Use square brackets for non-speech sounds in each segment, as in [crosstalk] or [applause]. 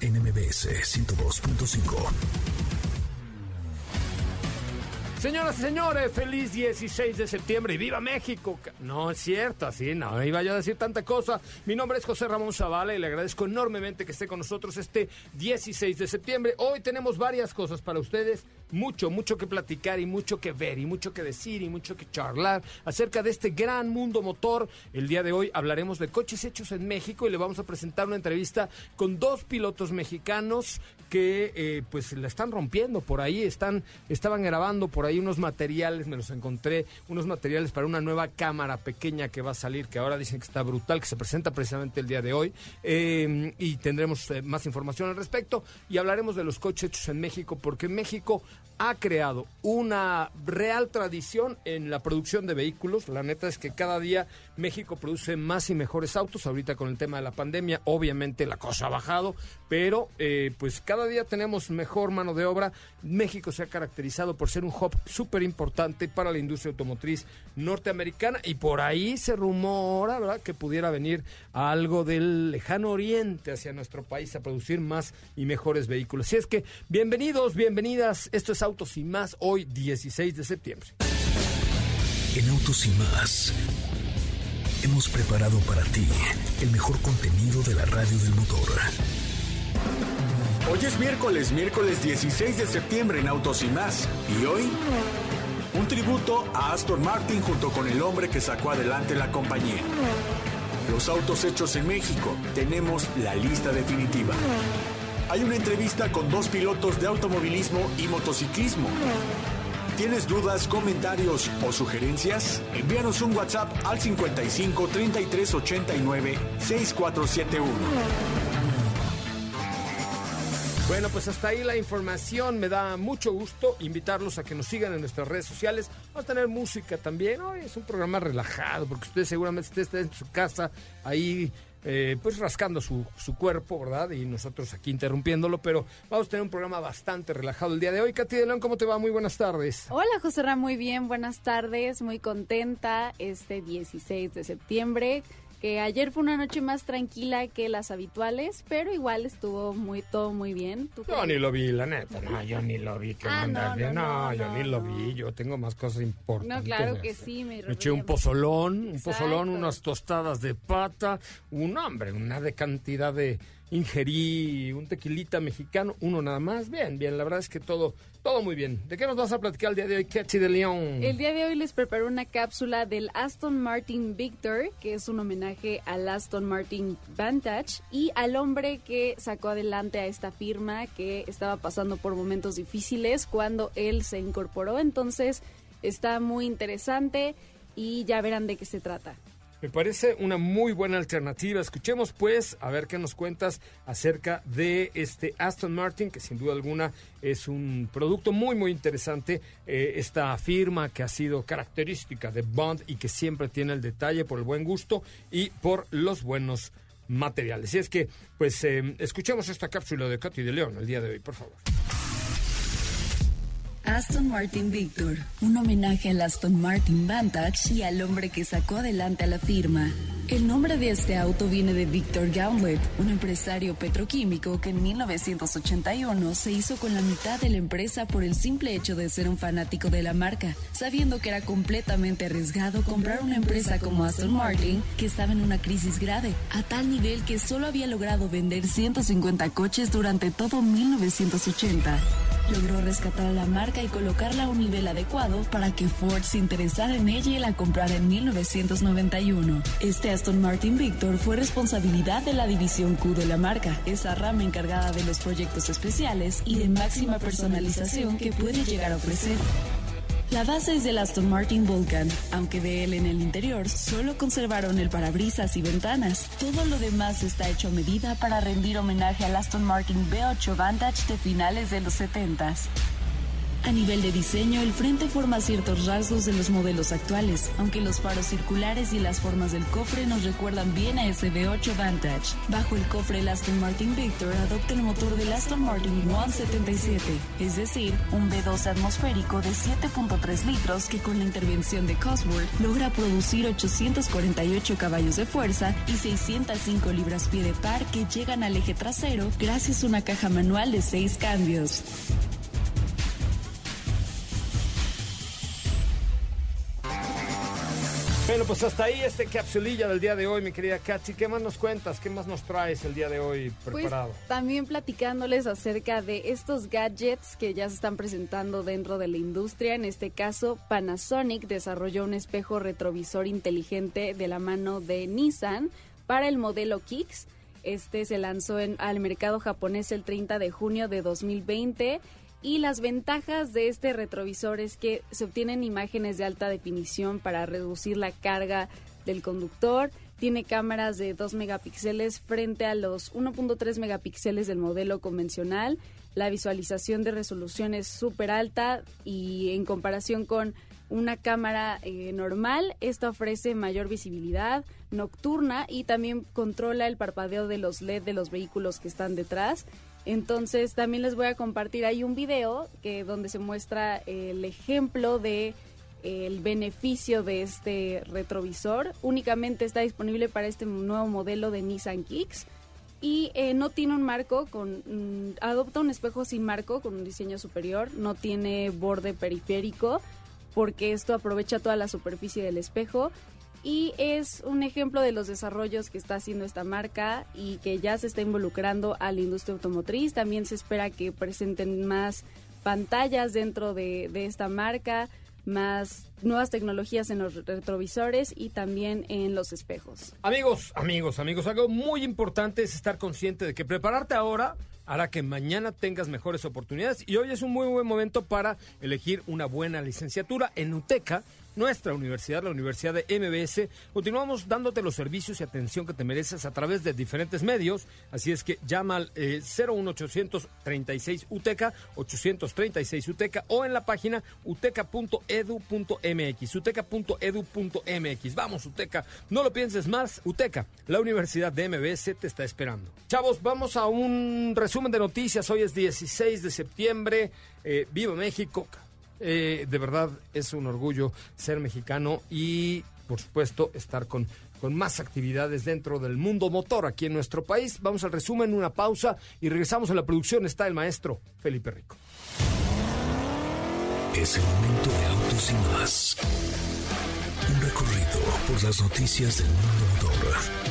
NMBS 102.5. Señoras y señores, feliz 16 de septiembre y viva México. No es cierto, así no iba yo a decir tanta cosa. Mi nombre es José Ramón Zavala y le agradezco enormemente que esté con nosotros este 16 de septiembre. Hoy tenemos varias cosas para ustedes mucho, mucho que platicar y mucho que ver y mucho que decir y mucho que charlar acerca de este gran mundo motor. El día de hoy hablaremos de coches hechos en México y le vamos a presentar una entrevista con dos pilotos mexicanos que eh, pues la están rompiendo por ahí, están, estaban grabando por ahí unos materiales, me los encontré, unos materiales para una nueva cámara pequeña que va a salir, que ahora dicen que está brutal, que se presenta precisamente el día de hoy eh, y tendremos eh, más información al respecto y hablaremos de los coches hechos en México porque México ha creado una real tradición en la producción de vehículos. La neta es que cada día México produce más y mejores autos. Ahorita con el tema de la pandemia, obviamente la cosa ha bajado, pero eh, pues cada día tenemos mejor mano de obra. México se ha caracterizado por ser un hub súper importante para la industria automotriz norteamericana y por ahí se rumora, ¿verdad?, que pudiera venir algo del lejano oriente hacia nuestro país a producir más y mejores vehículos. Así es que bienvenidos, bienvenidas. Esto es Autos y Más, hoy 16 de septiembre. En Autos y Más hemos preparado para ti el mejor contenido de la radio del motor. Hoy es miércoles, miércoles 16 de septiembre en Autos y Más. Y hoy, un tributo a Aston Martin junto con el hombre que sacó adelante la compañía. Los autos hechos en México, tenemos la lista definitiva hay una entrevista con dos pilotos de automovilismo y motociclismo. ¿Tienes dudas, comentarios o sugerencias? Envíanos un WhatsApp al 55 33 89 6471. Bueno, pues hasta ahí la información. Me da mucho gusto invitarlos a que nos sigan en nuestras redes sociales. Vamos a tener música también. Hoy es un programa relajado porque usted seguramente está en su casa ahí eh, pues rascando su, su, cuerpo, ¿verdad? Y nosotros aquí interrumpiéndolo, pero vamos a tener un programa bastante relajado el día de hoy. Katy de León, ¿cómo te va? Muy buenas tardes. Hola, José Ramón, muy bien, buenas tardes, muy contenta este 16 de septiembre que ayer fue una noche más tranquila que las habituales, pero igual estuvo muy todo muy bien. yo ni lo vi, la neta. No, yo ni lo vi. Que ah, no, no, no, yo ni lo vi. Yo tengo más cosas importantes. No, claro que sí. Me, eché un pozolón, un pozolón, unas tostadas de pata, un hombre, una de cantidad de ingerí un tequilita mexicano, uno nada más. Bien, bien, la verdad es que todo, todo muy bien. ¿De qué nos vas a platicar el día de hoy, Ketty de León? El día de hoy les preparo una cápsula del Aston Martin Victor, que es un homenaje al Aston Martin Vantage y al hombre que sacó adelante a esta firma que estaba pasando por momentos difíciles cuando él se incorporó. Entonces, está muy interesante y ya verán de qué se trata. Me parece una muy buena alternativa. Escuchemos pues a ver qué nos cuentas acerca de este Aston Martin, que sin duda alguna es un producto muy muy interesante. Eh, esta firma que ha sido característica de Bond y que siempre tiene el detalle por el buen gusto y por los buenos materiales. Y es que pues eh, escuchemos esta cápsula de Katy de León el día de hoy, por favor. Aston Martin Victor, un homenaje al Aston Martin Vantage y al hombre que sacó adelante a la firma. El nombre de este auto viene de Victor Gauntlet, un empresario petroquímico que en 1981 se hizo con la mitad de la empresa por el simple hecho de ser un fanático de la marca, sabiendo que era completamente arriesgado comprar una empresa como Aston Martin que estaba en una crisis grave, a tal nivel que solo había logrado vender 150 coches durante todo 1980 logró rescatar la marca y colocarla a un nivel adecuado para que Ford se interesara en ella y la comprara en 1991. Este Aston Martin Victor fue responsabilidad de la división Q de la marca, esa rama encargada de los proyectos especiales y de máxima personalización que puede llegar a ofrecer. La base es del Aston Martin Vulcan, aunque de él en el interior solo conservaron el parabrisas y ventanas. Todo lo demás está hecho a medida para rendir homenaje al Aston Martin V8 Vantage de finales de los 70s. A nivel de diseño, el frente forma ciertos rasgos de los modelos actuales, aunque los faros circulares y las formas del cofre nos recuerdan bien a ese V8 Vantage. Bajo el cofre, el Aston Martin Victor adopta el motor del Aston Martin 177, es decir, un V2 atmosférico de 7.3 litros que con la intervención de Cosworth logra producir 848 caballos de fuerza y 605 libras-pie de par que llegan al eje trasero gracias a una caja manual de 6 cambios. Bueno, pues hasta ahí este capsulilla del día de hoy, mi querida Katsi. ¿Qué más nos cuentas? ¿Qué más nos traes el día de hoy preparado? Pues también platicándoles acerca de estos gadgets que ya se están presentando dentro de la industria. En este caso, Panasonic desarrolló un espejo retrovisor inteligente de la mano de Nissan para el modelo Kicks. Este se lanzó en, al mercado japonés el 30 de junio de 2020 y las ventajas de este retrovisor es que se obtienen imágenes de alta definición para reducir la carga del conductor. Tiene cámaras de 2 megapíxeles frente a los 1.3 megapíxeles del modelo convencional. La visualización de resolución es súper alta y en comparación con una cámara eh, normal, esta ofrece mayor visibilidad nocturna y también controla el parpadeo de los LED de los vehículos que están detrás. Entonces también les voy a compartir ahí un video que donde se muestra el ejemplo de el beneficio de este retrovisor. Únicamente está disponible para este nuevo modelo de Nissan Kicks. Y eh, no tiene un marco con mm, adopta un espejo sin marco con un diseño superior, no tiene borde periférico porque esto aprovecha toda la superficie del espejo y es un ejemplo de los desarrollos que está haciendo esta marca y que ya se está involucrando a la industria automotriz. También se espera que presenten más pantallas dentro de, de esta marca, más nuevas tecnologías en los retrovisores y también en los espejos. Amigos, amigos, amigos, algo muy importante es estar consciente de que prepararte ahora hará que mañana tengas mejores oportunidades y hoy es un muy buen momento para elegir una buena licenciatura en UTECA nuestra universidad, la Universidad de MBS, continuamos dándote los servicios y atención que te mereces a través de diferentes medios. Así es que llama al eh, 01836 UTECA, 836 UTECA o en la página uteca.edu.mx, uteca.edu.mx. Vamos, UTECA, no lo pienses más. UTECA, la Universidad de MBS te está esperando. Chavos, vamos a un resumen de noticias. Hoy es 16 de septiembre. Eh, Viva México. Eh, de verdad es un orgullo ser mexicano y, por supuesto, estar con, con más actividades dentro del mundo motor aquí en nuestro país. Vamos al resumen, una pausa y regresamos a la producción. Está el maestro Felipe Rico. Es el momento de autos y más. Un recorrido por las noticias del mundo motor.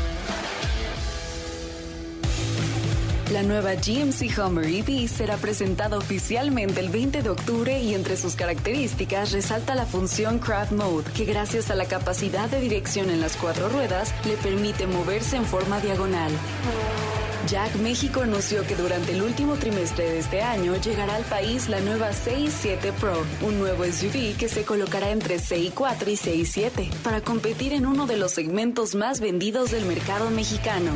La nueva GMC Hummer EV será presentada oficialmente el 20 de octubre y entre sus características resalta la función Craft Mode, que gracias a la capacidad de dirección en las cuatro ruedas le permite moverse en forma diagonal. Jack México anunció que durante el último trimestre de este año llegará al país la nueva CI7 Pro, un nuevo SUV que se colocará entre CI4 y CI7 para competir en uno de los segmentos más vendidos del mercado mexicano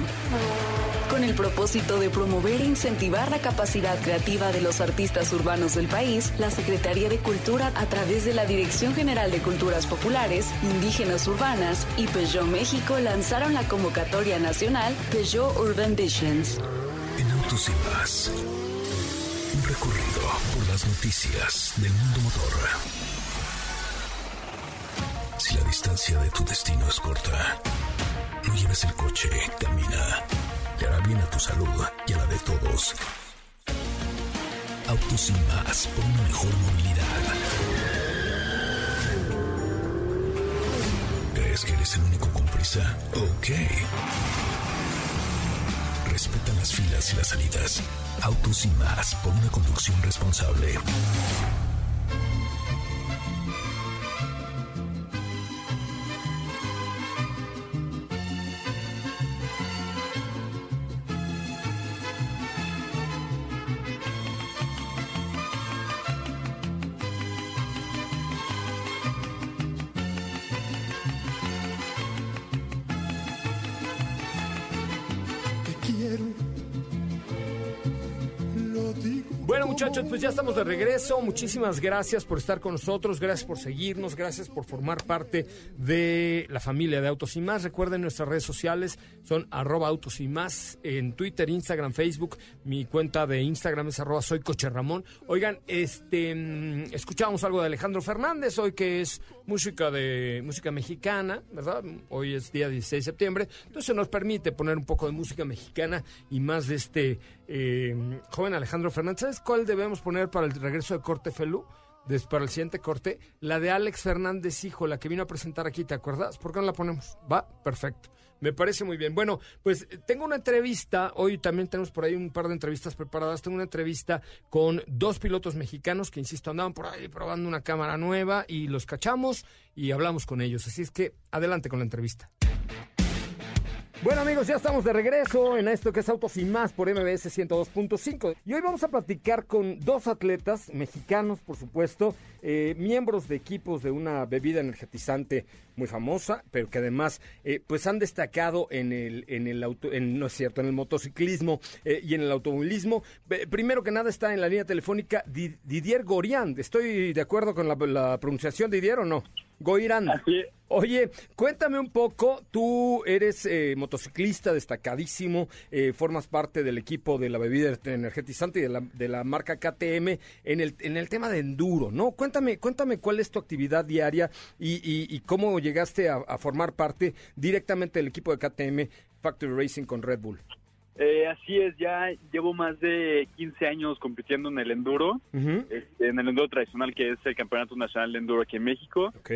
con el propósito de promover e incentivar la capacidad creativa de los artistas urbanos del país, la Secretaría de Cultura, a través de la Dirección General de Culturas Populares, Indígenas Urbanas y Peugeot México, lanzaron la convocatoria nacional Peugeot Urban Visions. En Autos y Más Un recorrido por las noticias del mundo motor. Si la distancia de tu destino es corta, no lleves el coche, camina. Le hará bien a tu salud y a la de todos. Autos y más por una mejor movilidad. ¿Crees que eres el único con prisa? Ok. Respeta las filas y las salidas. Autos y más por una conducción responsable. Muchachos, pues ya estamos de regreso. Muchísimas gracias por estar con nosotros, gracias por seguirnos, gracias por formar parte de la familia de Autos y Más. Recuerden nuestras redes sociales son arroba Autos y Más en Twitter, Instagram, Facebook. Mi cuenta de Instagram es arroba soy Coche Ramón. Oigan, este mm, escuchamos algo de Alejandro Fernández hoy que es música de música mexicana, ¿verdad? Hoy es día 16 de septiembre, entonces nos permite poner un poco de música mexicana y más de este eh, joven Alejandro Fernández. ¿Sabes cuál debemos poner para el regreso de corte Felú? Para el siguiente corte, la de Alex Fernández, hijo, la que vino a presentar aquí, ¿te acuerdas? ¿Por qué no la ponemos? Va, perfecto. Me parece muy bien. Bueno, pues eh, tengo una entrevista, hoy también tenemos por ahí un par de entrevistas preparadas, tengo una entrevista con dos pilotos mexicanos que, insisto, andaban por ahí probando una cámara nueva y los cachamos y hablamos con ellos. Así es que adelante con la entrevista. Bueno amigos, ya estamos de regreso en esto que es Autos y Más por MBS 102.5 y hoy vamos a platicar con dos atletas mexicanos, por supuesto, eh, miembros de equipos de una bebida energetizante muy famosa, pero que además eh, pues han destacado en el en el auto, en, no es cierto, en el motociclismo eh, y en el automovilismo. Primero que nada está en la línea telefónica Di- Didier Gorian. ¿Estoy de acuerdo con la, la pronunciación Didier o no? Goirán. Así es. Oye, cuéntame un poco, tú eres eh, motociclista destacadísimo, eh, formas parte del equipo de la bebida energetizante y de la, de la marca KTM en el, en el tema de enduro, ¿no? Cuéntame, cuéntame cuál es tu actividad diaria y, y- y cómo llegaste a, a formar parte directamente del equipo de KTM Factory Racing con Red Bull. Eh, así es, ya llevo más de 15 años compitiendo en el enduro, este, en el enduro tradicional que es el Campeonato Nacional de Enduro aquí en México. Ok.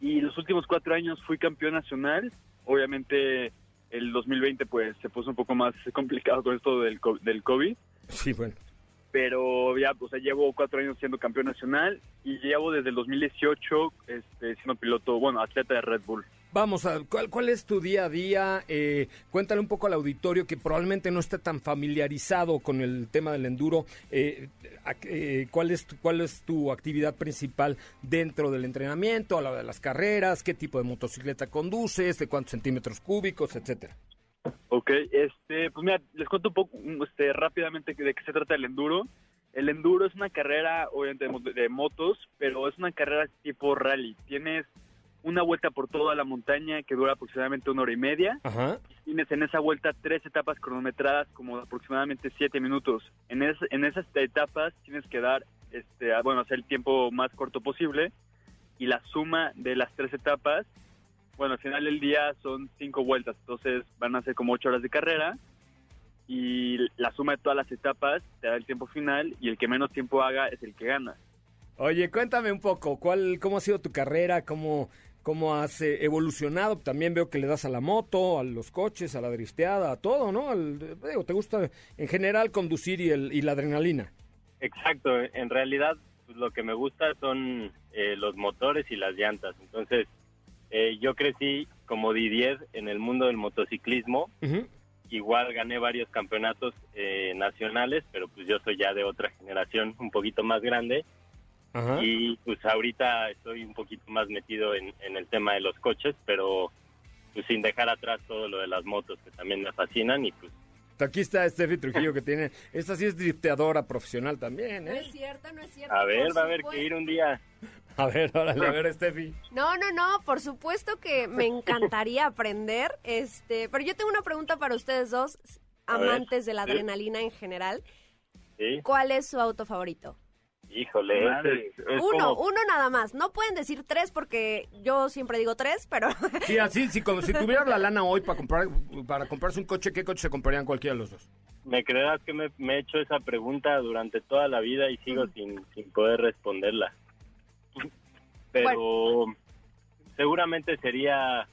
Y los últimos cuatro años fui campeón nacional. Obviamente el 2020 pues se puso un poco más [laughs] complicado con esto del, del COVID. Sí, bueno. Pero ya, o sea, llevo cuatro años siendo campeón nacional y llevo desde el 2018 este, siendo piloto, bueno, atleta de Red Bull. Vamos a, ¿cuál, cuál es tu día a día? Eh, cuéntale un poco al auditorio que probablemente no esté tan familiarizado con el tema del enduro. Eh, eh, ¿cuál, es tu, ¿Cuál es tu actividad principal dentro del entrenamiento, a la hora de las carreras? ¿Qué tipo de motocicleta conduces? ¿De cuántos centímetros cúbicos, etcétera? Ok, este, pues mira, les cuento un poco um, este, rápidamente de qué se trata el enduro. El enduro es una carrera, obviamente, de, de motos, pero es una carrera tipo rally. Tienes una vuelta por toda la montaña que dura aproximadamente una hora y media. Ajá. Tienes en esa vuelta tres etapas cronometradas como aproximadamente siete minutos. En, es- en esas etapas tienes que dar, este, bueno, hacer el tiempo más corto posible y la suma de las tres etapas, bueno, al final del día son cinco vueltas, entonces van a ser como ocho horas de carrera y la suma de todas las etapas te da el tiempo final y el que menos tiempo haga es el que gana. Oye, cuéntame un poco, ¿cuál, ¿cómo ha sido tu carrera? ¿Cómo, cómo has eh, evolucionado? También veo que le das a la moto, a los coches, a la dristeada, a todo, ¿no? Al- digo, ¿Te gusta en general conducir y, el, y la adrenalina? Exacto, en realidad pues, lo que me gusta son eh, los motores y las llantas. Entonces, eh, yo crecí como Didier en el mundo del motociclismo. Igual gané varios campeonatos eh, nacionales, pero pues yo soy ya de otra generación un poquito más grande. Ajá. Y pues ahorita estoy un poquito más metido en, en el tema de los coches, pero pues sin dejar atrás todo lo de las motos que también me fascinan y pues Aquí está Steffi Trujillo que tiene, esta sí es drifteadora profesional también, No ¿eh? es cierto, no es cierto. a ver, va a haber que ir un día. A ver, órale, a ver Steffi. No, no, no, por supuesto que me encantaría aprender, este, pero yo tengo una pregunta para ustedes dos, ver, amantes de la sí. adrenalina en general. Sí. ¿Cuál es su auto favorito? Híjole, es, es Uno, como- uno nada más. No pueden decir tres porque yo siempre digo tres, pero [laughs] Sí, así, sí, como si tuvieras la lana hoy para comprar para comprarse un coche, ¿qué coche se comprarían cualquiera de los dos? Me creerás que me, me he hecho esa pregunta durante toda la vida y sigo sin, sin poder responderla. [laughs] Pero seguramente sería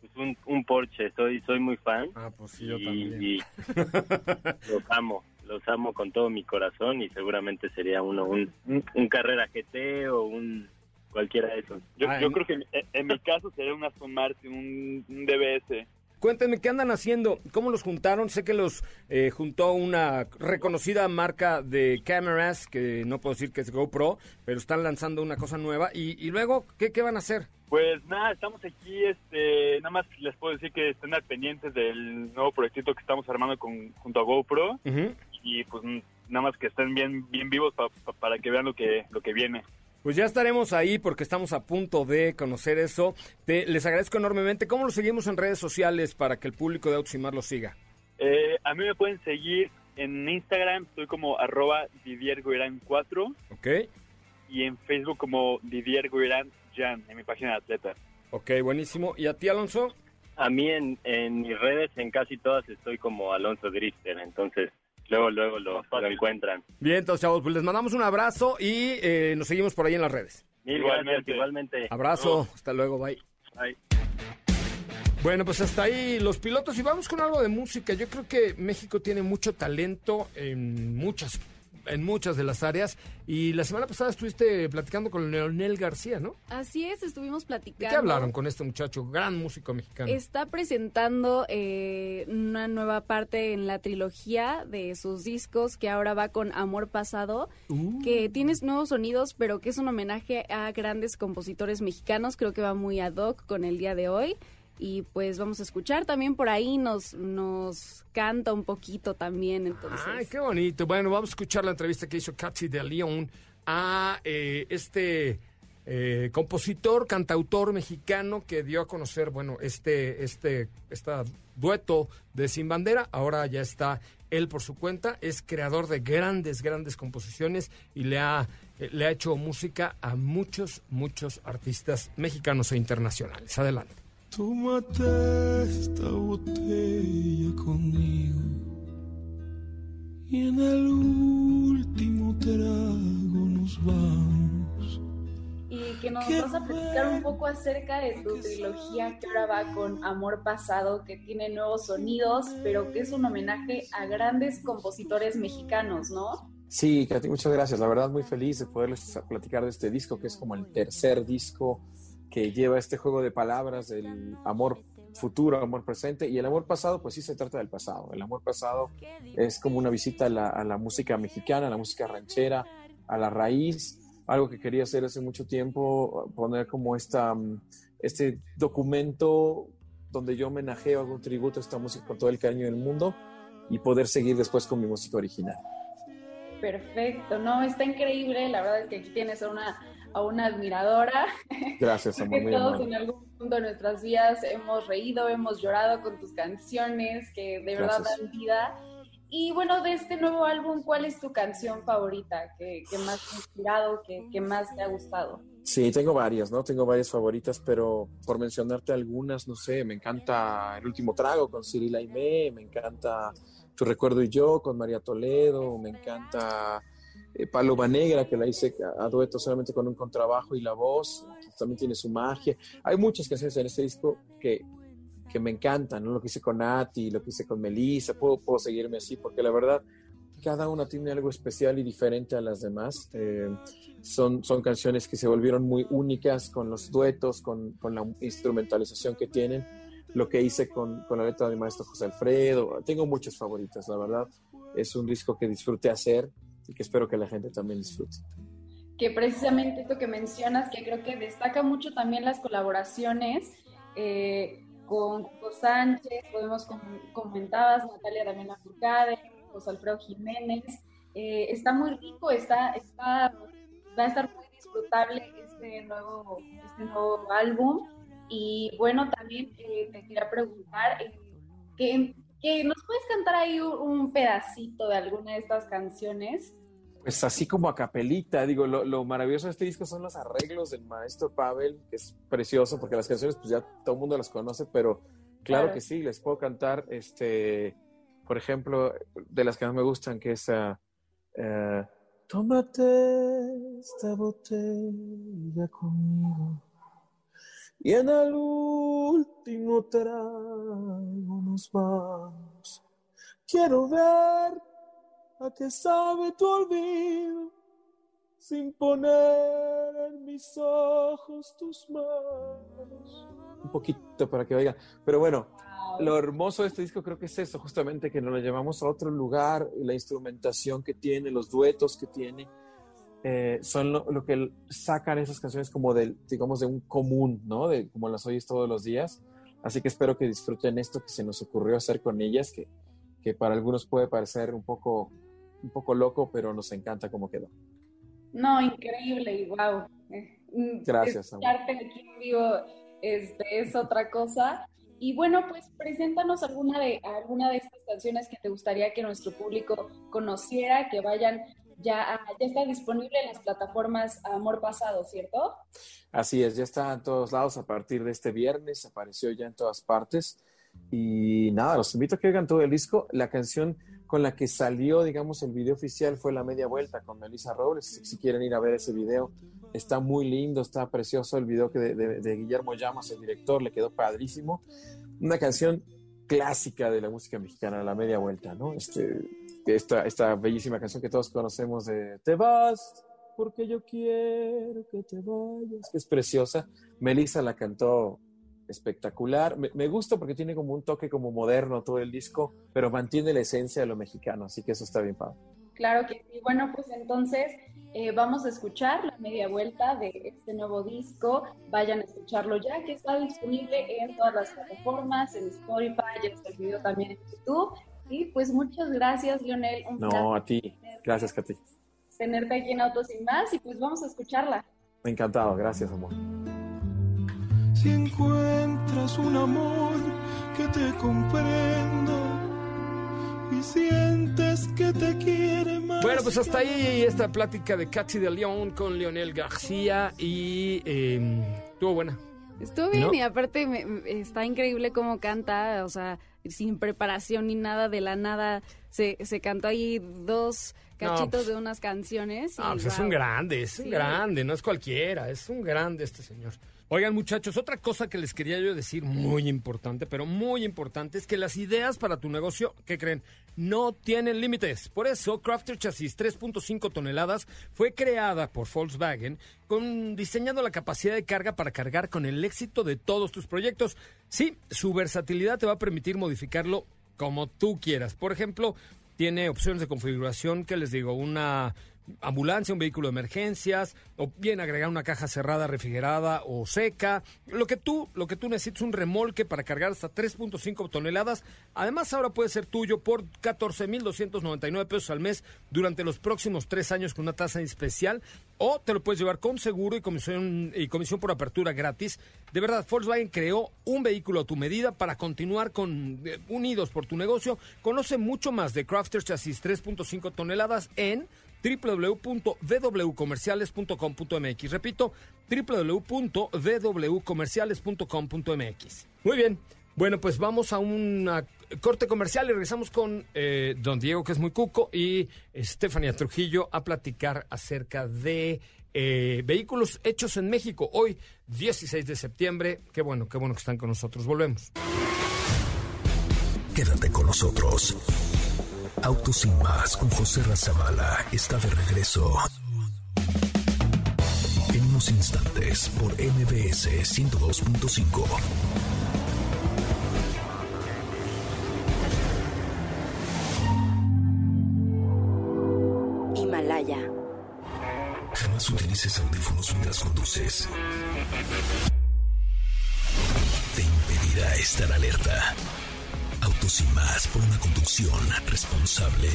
pues, un, un Porsche, soy soy muy fan Ah, pues sí, yo y, también. y [laughs] los amo, los amo con todo mi corazón y seguramente sería uno un, un, un Carrera GT o un cualquiera de esos. Yo, Ah, yo en- creo que en, en mi caso sería un Aston Martin, un, un DBS. Cuéntenme, ¿qué andan haciendo? ¿Cómo los juntaron? Sé que los eh, juntó una reconocida marca de cámaras, que no puedo decir que es GoPro, pero están lanzando una cosa nueva. Y, y luego, ¿qué, ¿qué van a hacer? Pues nada, estamos aquí, este, nada más les puedo decir que estén al pendientes del nuevo proyectito que estamos armando con, junto a GoPro Ujú. Y pues nada más que estén bien bien vivos pa- pa- para que vean lo que lo que viene. Pues ya estaremos ahí porque estamos a punto de conocer eso. Te- les agradezco enormemente. ¿Cómo los seguimos en redes sociales para que el público de Autos y Más los siga? Eh, a mí me pueden seguir en Instagram, estoy como arroba Didier Goirán 4 ¿Ok? y en Facebook como Didier Goirán Jan, en mi página de atleta. Ok, buenísimo. ¿Y a ti, Alonso? A mí en, en mis redes, en casi todas, estoy como Alonso Drifter, entonces luego, luego lo, lo encuentran. Bien, entonces, chavos, pues les mandamos un abrazo y eh, nos seguimos por ahí en las redes. Igualmente. igualmente. Abrazo, hasta luego, bye. Bye. Bueno, pues hasta ahí los pilotos y vamos con algo de música. Yo creo que México tiene mucho talento en muchas en muchas de las áreas y la semana pasada estuviste platicando con Leonel García, ¿no? Así es, estuvimos ¿De platicando. qué hablaron con este muchacho, gran músico mexicano? Está presentando eh, una nueva parte en la trilogía de sus discos que ahora va con Amor Pasado, Uh. que tiene nuevos sonidos, pero que es un homenaje a grandes compositores mexicanos. Creo que va muy ad hoc con el día de hoy. Y pues vamos a escuchar también por ahí, nos, nos canta un poquito también. Entonces, Ay, qué bonito. Bueno, vamos a escuchar la entrevista que hizo Kathy de León a eh, este eh, compositor, cantautor mexicano que dio a conocer, bueno, este, este, esta dueto de Sin Bandera. Ahora ya está él por su cuenta. Es creador de grandes, grandes composiciones y le ha, eh, le ha hecho música a muchos, muchos artistas mexicanos e internacionales. Adelante. Tómate esta botella conmigo y en el último trago nos vamos. Y que nos vas a platicar un poco acerca de tu trilogía que ahora va con Amor Pasado, que tiene nuevos sonidos, pero que es un homenaje a grandes compositores mexicanos, ¿no? Sí, Katy, muchas gracias. La verdad, muy feliz de poderles platicar de este disco, que es como el tercer disco que lleva este juego de palabras del amor futuro, amor presente. Y el amor pasado, pues sí se trata del pasado. El amor pasado es como una visita a la, música mexicana, a la música ranchera, a la raíz. Algo que quería hacer hace mucho tiempo, poner como esta, mm, este documento donde yo homenajeo, hago un tributo a esta música con todo el cariño del mundo y poder seguir después con mi música original. Perfecto, no, está increíble. La verdad es que aquí tienes una, a una admiradora. Gracias, amor, que todos en algún punto de nuestras vidas hemos reído, hemos llorado con tus canciones, que de verdad Gracias. dan vida. Y bueno, de este nuevo álbum, ¿cuál es tu canción favorita? que más te ha inspirado, que, que más te ha gustado? Sí, tengo varias, ¿no? Tengo varias favoritas, pero por mencionarte algunas, no sé, me encanta El último trago con Cyril Aimé, me encanta Tu recuerdo y yo con María Toledo, me encanta eh, Paloma Negra, que la hice a, a dueto solamente con un contrabajo y la voz, también tiene su magia. Hay muchas canciones en este disco que, que me encantan, ¿no? Lo que hice con Nati, lo que hice con Melissa, puedo, puedo seguirme así, porque la verdad cada una tiene algo especial y diferente a las demás. Eh, son, son canciones que se volvieron muy únicas con los duetos, con, con la instrumentalización que tienen. Lo que hice con, con la letra del maestro José Alfredo. Tengo muchas favoritas, la verdad. Es un disco que disfruté hacer y que espero que la gente también disfrute. Que precisamente esto que mencionas, que creo que destaca mucho también las colaboraciones eh, con Hugo Sánchez, podemos com comentabas, Natalia también Lafourcade, José Alfredo Jiménez. Eh, está muy rico, está, está, va a estar muy disfrutable este nuevo, este nuevo álbum. Y bueno, también eh, te quería preguntar, eh, ¿qué, que nos puedes cantar ahí un pedacito de alguna de estas canciones. Pues así como a capelita, digo, lo, lo maravilloso de este disco son los arreglos del maestro Pavel, que es precioso, porque las canciones pues ya todo el mundo las conoce, pero claro, Claro. que sí, les puedo cantar, este, por ejemplo, de las que más me gustan, que es eh, Tómate esta botella conmigo y en el último trago nos vamos. Quiero ver a qué sabe tu olvido sin poner en mis ojos tus manos. Un poquito para que oigan. Pero bueno, lo hermoso de este disco creo que es eso, justamente que nos lo llevamos a otro lugar, la instrumentación que tiene, los duetos que tiene, eh, son lo, lo que sacan esas canciones como del, digamos, de un común, ¿no? De como las oyes todos los días. Así que espero que disfruten esto que se nos ocurrió hacer con ellas, que, que para algunos puede parecer un poco, un poco loco, pero nos encanta cómo quedó. No, increíble y wow. Gracias, amor. Escucharte aquí en vivo este, es otra cosa. Y bueno, pues preséntanos alguna de, alguna de estas canciones que te gustaría que nuestro público conociera, que vayan ya, a- ya está disponible en las plataformas Amor Pasado, ¿cierto? Así es, ya está en todos lados a partir de este viernes, apareció ya en todas partes. Y nada, los invito a que oigan todo el disco. La canción con la que salió, digamos, el video oficial fue La Media Vuelta con Melissa Robles. Si, quieren ir a ver ese video, está muy lindo, está precioso el video que de Guillermo Llamas, el director, le quedó padrísimo. Una canción clásica de la música mexicana, La Media Vuelta, ¿no? Este, esta, esta bellísima canción que todos conocemos de Te vas porque yo quiero que te vayas, que es preciosa. Melissa la cantó espectacular. Me, me gusta porque tiene como un toque como moderno todo el disco, pero mantiene la esencia de lo mexicano, así que eso está bien padre. Claro que sí. Bueno, pues entonces eh, vamos a escuchar la media vuelta de este nuevo disco. Vayan a escucharlo ya, que está disponible en todas las plataformas, en Spotify, ya está el video también en YouTube. Y pues muchas gracias, Lionel. Un No, a ti. Gracias, Katy. tenerte aquí en Autos y más. Y pues vamos a escucharla. Encantado, gracias, amor. Si encuentras un amor que te comprenda y sientes que te quiere más. Bueno, pues hasta ahí esta plática de Katy de León con Leonel García y eh, estuvo buena. Estuvo bien ¿No? y aparte me- me- está increíble cómo canta, o sea, sin preparación ni nada, de la nada se, se cantó ahí dos No, cachitos pues- de unas canciones. y Ah, pues es un grande, es un grande, no es cualquiera, es un grande este señor. Oigan muchachos, otra cosa que les quería yo decir muy importante, pero muy importante, es que las ideas para tu negocio, ¿qué creen? No tienen límites. Por eso, Crafter Chassis 3.5 toneladas fue creada por Volkswagen, con, diseñando la capacidad de carga para cargar con el éxito de todos tus proyectos. Sí, su versatilidad te va a permitir modificarlo como tú quieras. Por ejemplo, tiene opciones de configuración, que les digo, una ambulancia, un vehículo de emergencias, o bien agregar una caja cerrada, refrigerada o seca, lo que tú, lo que tú necesites, un remolque para cargar hasta 3.5 toneladas. Además, ahora puede ser tuyo por 14.299 pesos al mes durante los próximos tres años con una tasa especial, o te lo puedes llevar con seguro y comisión, y comisión por apertura gratis. De verdad, Volkswagen creó un vehículo a tu medida para continuar con eh, unidos por tu negocio. Conoce mucho más de Crafter Chassis 3.5 toneladas en www.wcomerciales.com.mx. Repito, www.wcomerciales.com.mx. Muy bien. Bueno, pues vamos a un corte comercial y regresamos con eh, Don Diego, que es muy cuco, y Estefania Trujillo a platicar acerca de eh, vehículos hechos en México. Hoy, 16 de septiembre. Qué bueno, qué bueno que están con nosotros. Volvemos. Quédate con nosotros. Autos sin más con José Razabala está de regreso. En unos instantes por MBS 102.5. Himalaya. Jamás utilices audífonos mientras conduces. Te impedirá estar alerta. Autos y más por una conducción responsable.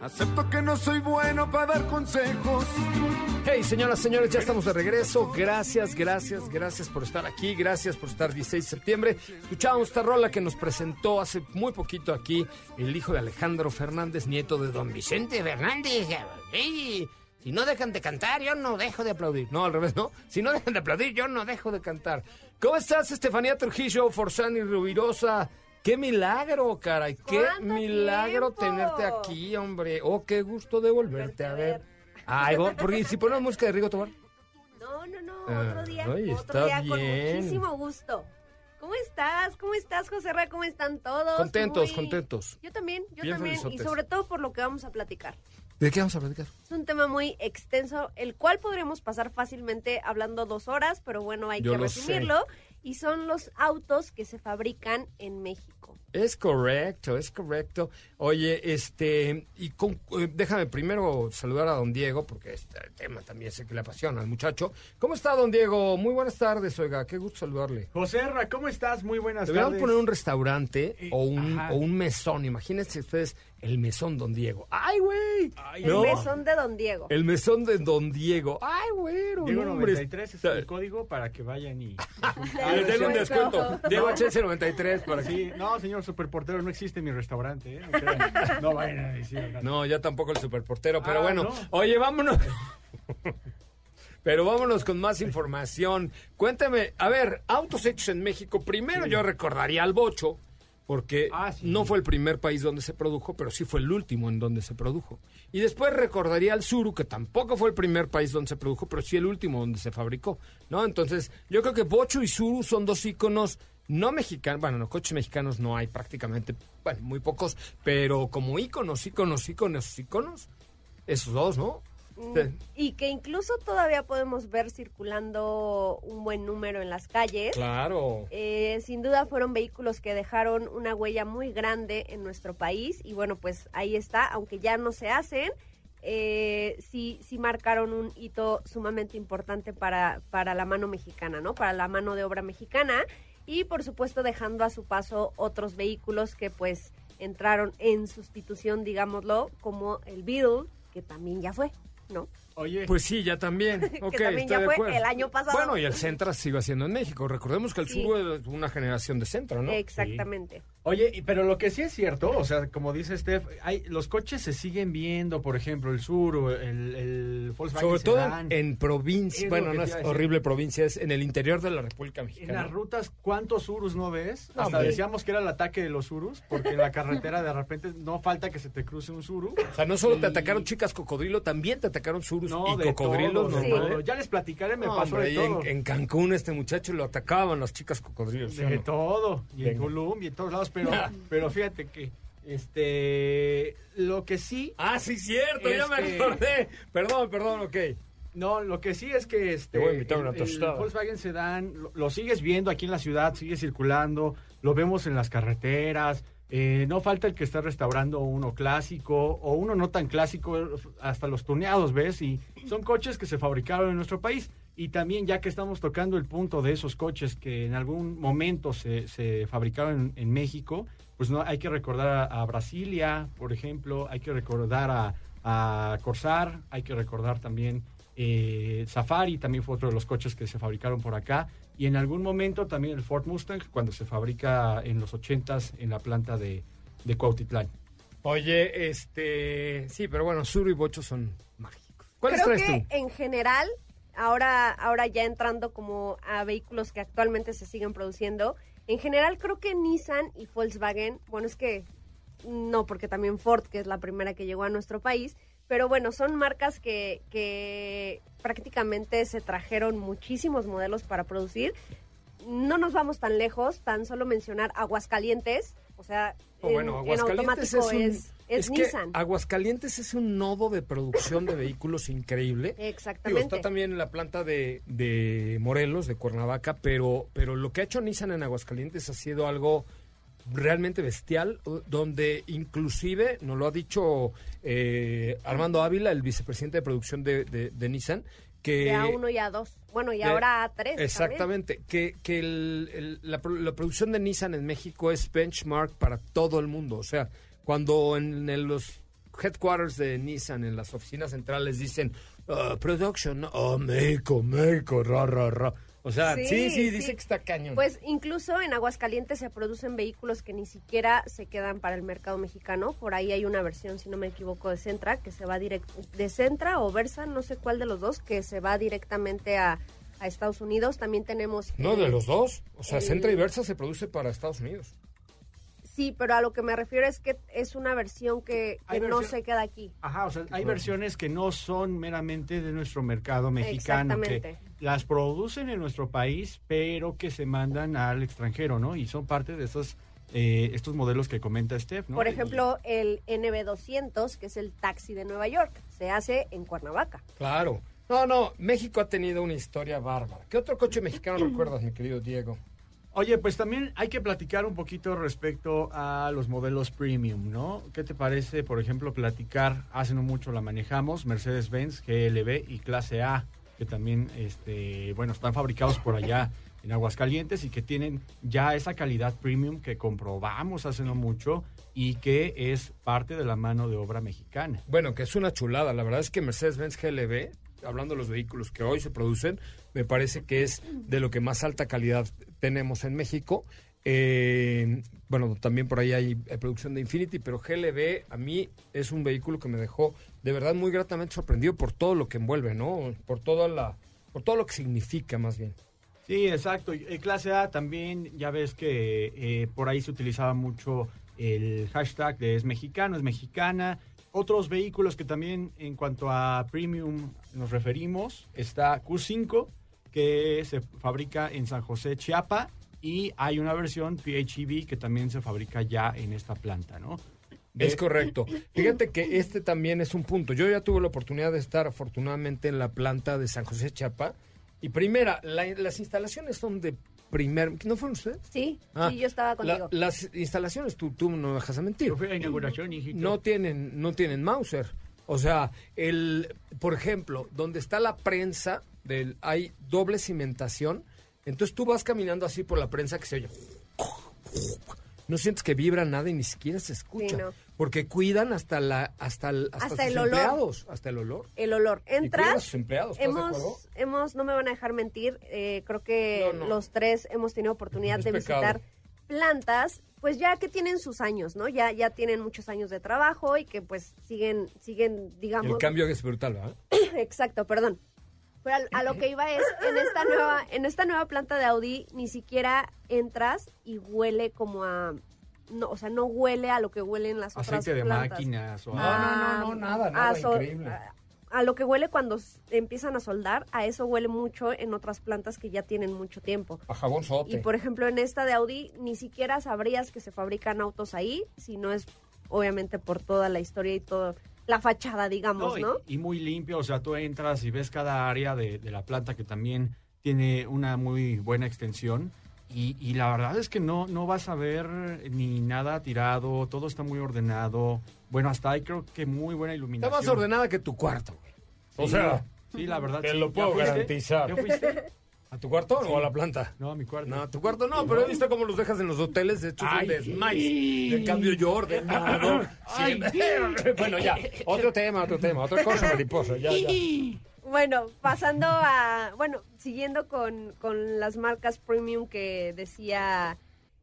Acepto que no soy bueno para dar consejos Hey, señoras, señores, ya estamos de regreso. Gracias, gracias, gracias por estar aquí. Gracias por estar 16 de septiembre. Escuchábamos esta rola que nos presentó hace muy poquito aquí el hijo de Alejandro Fernández, nieto de don Vicente Fernández. Sí, Si no dejan de cantar, yo no dejo de aplaudir. No, al revés, ¿no? Si no dejan de aplaudir, yo no dejo de cantar. ¿Cómo estás, Estefanía Trujillo, Forzani Rubirosa? ¡Qué milagro, caray! ¡Qué ¿Cuánto milagro tiempo? tenerte aquí, hombre! ¡Oh, qué gusto de volverte a ver! Ay, porque si ponemos música de Rigo Tobar. No, no, no, Ah, otro día, ay, otro día con bien. muchísimo gusto. ¿Cómo estás? ¿Cómo estás, José Ra? ¿Cómo están todos? Contentos, Muy- contentos. Yo también, yo Bien también, y sobre todo por lo que vamos a platicar. ¿De qué vamos a platicar? Es un tema muy extenso, el cual podremos pasar fácilmente hablando dos horas, pero bueno, hay Yo que sé. resumirlo. Y son los autos que se fabrican en México. Es correcto, es correcto. Oye, este, y con- eh, déjame primero saludar a don Diego, porque este tema también sé que le apasiona al muchacho. ¿Cómo está, don Diego? Muy buenas tardes, oiga, qué gusto saludarle. José Ra, ¿cómo estás? Muy buenas Deberíamos tardes. poner un restaurante o, un, o un mesón. Imagínense ustedes el mesón Don Diego. ¡Ay, güey! El ¿No? mesón de Don Diego. El mesón de Don Diego. ¡Ay, güero! Diego no, hombre. 93 es el código para que vayan y... [laughs] Ah, denle un descuento. Diego Chelsea 93 para que... Sí, no, señor superportero, no existe mi restaurante, ¿eh? [laughs] No, vayan a decir. acá. No, ya tampoco el superportero, pero Ah, bueno. no. Oye, vámonos. [laughs] pero vámonos con más información. Cuéntame, a ver, autos hechos en México. Primero yo recordaría al Bocho, porque Ah, sí. no fue el primer país donde se produjo, pero sí fue el último en donde se produjo. Y después recordaría al Suru, que tampoco fue el primer país donde se produjo, pero sí el último donde se fabricó, ¿no? Entonces, yo creo que Bocho y Suru son dos íconos no mexicanos, bueno, no, coches mexicanos no hay prácticamente, bueno, muy pocos, pero como íconos, íconos, íconos, íconos, esos dos, ¿no? Mm, Sí. Y que incluso todavía podemos ver circulando un buen número en las calles. Claro. Eh, sin duda fueron vehículos que dejaron una huella muy grande en nuestro país y bueno, pues ahí está, aunque ya no se hacen, eh, sí, sí marcaron un hito sumamente importante para, para la mano mexicana, ¿no? Para la mano de obra mexicana y por supuesto dejando a su paso otros vehículos que pues entraron en sustitución, digámoslo, como el Beetle, que también ya fue, ¿no? Oye, Pues sí, ya también. [laughs] Ok, también ya fue acuerdo. el año pasado. Bueno, y el Centra sigue haciendo en México. Recordemos que el Sí. Suru es una generación de Centra, ¿no? Exactamente. Oye, pero lo que sí es cierto, o sea, como dice Steph, hay, los coches se siguen viendo, por ejemplo, el Sur, el, el Volkswagen Sobre todo en provincia, bueno, no es horrible provincia, es en el interior de la República En Mexicana. las rutas, ¿cuántos Urus no ves? No, Hasta hombre. decíamos que era el ataque de los Urus, porque en la carretera de repente no falta que se te cruce un Suru. O sea, no solo te atacaron chicas cocodrilo, también te atacaron surus No, y cocodrilos todo, de normales. Ya les platicaré, me No, pasó hombre, de en-. En, Cancún este muchacho lo atacaban las chicas cocodrilos. ¿sí o De todo, y en. Tulum, y en todos lados, pero, [laughs] pero fíjate que, este, lo que sí... Ah, sí, cierto, ya me Este- acordé. Perdón, perdón, ok. No, lo que sí es que este Te voy a invitar el- una el tostada. Volkswagen Sedan lo, lo sigues viendo aquí en la ciudad, sigue circulando, lo vemos en las carreteras. eh, no falta el que está restaurando uno clásico o uno no tan clásico, hasta los tuneados, ¿ves? Y son coches que se fabricaron en nuestro país. Y también, ya que estamos tocando el punto de esos coches que en algún momento se, se fabricaron en, en México, pues no hay que recordar a, a Brasilia, por ejemplo, hay que recordar a, a Corsar, hay que recordar también eh, Safari, también fue otro de los coches que se fabricaron por acá. Y en algún momento también el Ford Mustang, cuando se fabrica en los 80s en la planta de, de Cuautitlán. Oye, este. Sí, pero bueno, Suru y Bocho son mágicos. ¿Cuáles Creo traes que tú? en general, ahora, ahora ya entrando como a vehículos que actualmente se siguen produciendo, en general creo que Nissan y Volkswagen, bueno, es que no, porque también Ford, que es la primera que llegó a nuestro país, pero bueno, son marcas que, que prácticamente se trajeron muchísimos modelos para producir. No nos vamos tan lejos, tan solo mencionar Aguascalientes, o sea, Oh, en, bueno, en Aguascalientes automático es un. es, Nissan. Aguascalientes es un nodo de producción de vehículos increíble. [laughs] Digo, Exactamente. está también en la planta de, de Morelos, de Cuernavaca, pero, pero lo que ha hecho Nissan en Aguascalientes ha sido algo realmente bestial, donde inclusive, nos lo ha dicho eh, Armando Ávila, el vicepresidente de producción de, de- de Nissan, que... De A1 y A2. Bueno, y de- ahora A3. también. Exactamente, que, que el- el- la, la producción de Nissan en México es benchmark para todo el mundo. O sea, cuando en, los headquarters de Nissan, en las oficinas centrales, dicen "Ah, production, oh, México, México, ra, ra, ra. O sea, sí, sí, Sí, dice sí. que está cañón. Pues incluso en Aguascalientes se producen vehículos que ni siquiera se quedan para el mercado mexicano. Por ahí hay una versión, si no me equivoco, de Centra, que se va directo, de Centra o Versa, no sé cuál de los dos, que se va directamente a, a Estados Unidos. También tenemos... no, de los dos. O sea, el- Centra y Versa se produce para Estados Unidos. Sí, pero a lo que me refiero es que es una versión que, no se queda aquí. Ajá, o sea, hay versiones que no son meramente de nuestro mercado mexicano, que Exactamente. Las producen en nuestro país, pero que se mandan al extranjero, ¿no? Y son parte de estos, eh, estos modelos que comenta Steph, ¿no? Por ejemplo, el NB200, que es el taxi de Nueva York, se hace en Cuernavaca. Claro. No, no, México ha tenido una historia bárbara. ¿Qué otro coche mexicano recuerdas, mi querido Diego? Oye, pues también hay que platicar un poquito respecto a los modelos premium, ¿no? ¿Qué te parece, por ejemplo, platicar, hace no mucho la manejamos, Mercedes-Benz, GLB y Clase A, que también, este, bueno, están fabricados por allá en Aguascalientes y que tienen ya esa calidad premium que comprobamos hace no mucho y que es parte de la mano de obra mexicana. Bueno, que es una chulada. La verdad es que Mercedes-Benz GLB, hablando de los vehículos que hoy se producen, me parece que es de lo que más alta calidad tenemos en México. Eh, bueno, también por ahí hay eh, producción de Infinity, pero GLB a mí es un vehículo que me dejó de verdad muy gratamente sorprendido por todo lo que envuelve, ¿no? Por toda la, por todo lo que significa más bien. Sí, exacto. Eh, clase A también, ya ves que eh, por ahí se utilizaba mucho el hashtag de es mexicano, es mexicana. Otros vehículos que también en cuanto a premium nos referimos, está Q5, que se fabrica en San José, Chiapa, y hay una versión PHEV que también se fabrica ya en esta planta, ¿no? Es correcto. Fíjate que este también es un punto. Yo ya tuve la oportunidad de estar afortunadamente en la planta de San José Chapa. Y primera, la- las instalaciones son de primer... ¿No fueron ustedes? Sí, Ah, sí, yo estaba la- contigo. las instalaciones, tú, tú no me dejas a mentir. Yo fui a la inauguración, hijito. No tienen, no tienen Mauser. O sea, el, por ejemplo, donde está la prensa, del, hay doble cimentación. Entonces tú vas caminando así por la prensa que se oye. No sientes que vibra nada y ni siquiera se escucha. Sí, no. Porque cuidan hasta la, hasta, el- hasta, Hasta sus el olor. empleados, hasta el olor. El olor. a Entras, sus empleados, hemos, hemos, no me van a dejar mentir, eh, creo que No, no. los tres hemos tenido oportunidad Es de pecado. visitar plantas, pues ya que tienen sus años, ¿no? Ya, ya tienen muchos años de trabajo y que pues siguen, siguen, digamos... El cambio es brutal, ¿verdad? [clears throat] Exacto, perdón. Pero al- a, lo que iba es, en esta nueva, en esta nueva planta de Audi, ni siquiera entras y huele como a, no, o sea, no huele a lo que huelen las otras Aceite de plantas. máquinas o... No, no, no, no, nada, nada, a sol- increíble. A, a lo que huele cuando empiezan a soldar, a eso huele mucho en otras plantas que ya tienen mucho tiempo. A jabón sote. Y por ejemplo, en esta de Audi, ni siquiera sabrías que se fabrican autos ahí, si no es obviamente por toda la historia y toda la fachada, digamos, No, y- ¿no? Y, muy limpio, o sea, tú entras y ves cada área de, de la planta que también tiene una muy buena extensión. Y, y la verdad es que no, no vas a ver ni nada tirado, todo está muy ordenado. Bueno, hasta hay creo que muy buena Está iluminación. más ordenada que tu cuarto, güey. O sea, sí, la verdad. te sí. lo ¿Ya puedo fuiste? garantizar. ¿Ya fuiste? [laughs] ¿A tu cuarto o a la planta? No, a mi cuarto. No, a tu cuarto no, pero he visto cómo los dejas en los hoteles, de hecho son Ay, de sí. Smice. Y en cambio yo ordenado. [laughs] Ay, siempre. [laughs] bueno, ya, otro tema, otro tema, otra cosa [laughs] mariposa, ya, ya. Bueno, pasando a, bueno, siguiendo con, con las marcas premium que decía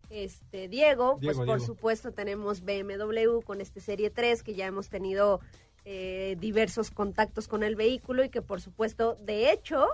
este Diego, Diego, pues por Diego. supuesto tenemos BMW con este Serie 3 que ya hemos tenido eh, diversos contactos con el vehículo y que por supuesto, de hecho,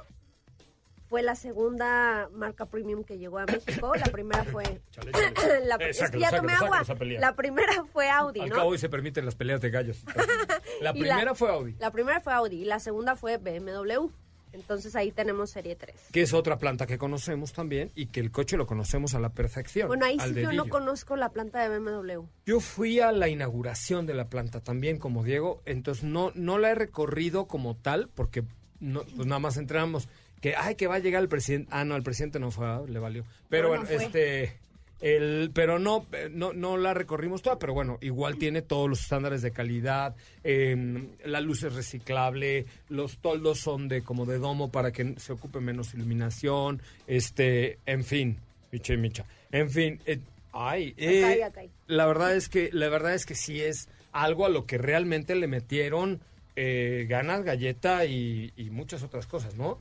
fue la segunda marca premium que llegó a México. La primera fue... [coughs] Chale, [coughs] chale. la- Eh, es sácalo, que ya sácalo, tomé sácalo agua. La primera fue Audi, Al ¿no? cabo hoy se permiten las peleas de gallos. [laughs] La primera fue Audi, La primera fue Audi y la segunda fue BMW. Entonces ahí tenemos Serie 3. que es otra planta que conocemos también y que el coche lo conocemos a la perfección. Bueno, ahí sí yo no conozco la planta de BMW. Yo fui a la inauguración de la planta también como Diego, entonces no, no la he recorrido como tal porque no, pues nada más entramos que ay que va a llegar el presidente, ah no, el presidente no fue, ah, le valió. Pero No, no bueno, este el pero no, eh, no no la recorrimos toda, pero bueno, igual tiene todos los estándares de calidad, eh, la luz es reciclable, los toldos son de como de domo para que se ocupe menos iluminación, este, en fin, micha y micha. En fin, eh, ay, eh, la verdad es que la verdad es que sí es algo a lo que realmente le metieron eh, ganas, galleta y, y muchas otras cosas, ¿no?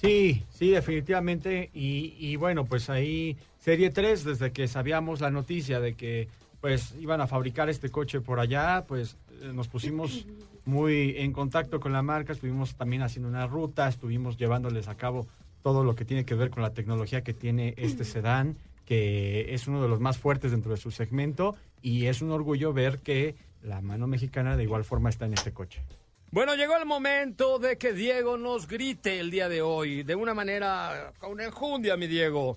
Sí, sí, definitivamente. Y, y bueno, pues ahí, Serie 3, desde que sabíamos la noticia de que pues iban a fabricar este coche por allá, pues eh, nos pusimos muy en contacto con la marca, estuvimos también haciendo una ruta, estuvimos llevándoles a cabo todo lo que tiene que ver con la tecnología que tiene este sedán, que es uno de los más fuertes dentro de su segmento y es un orgullo ver que la mano mexicana de igual forma está en este coche. Bueno, llegó el momento de que Diego nos grite el día de hoy, de una manera con enjundia, mi Diego.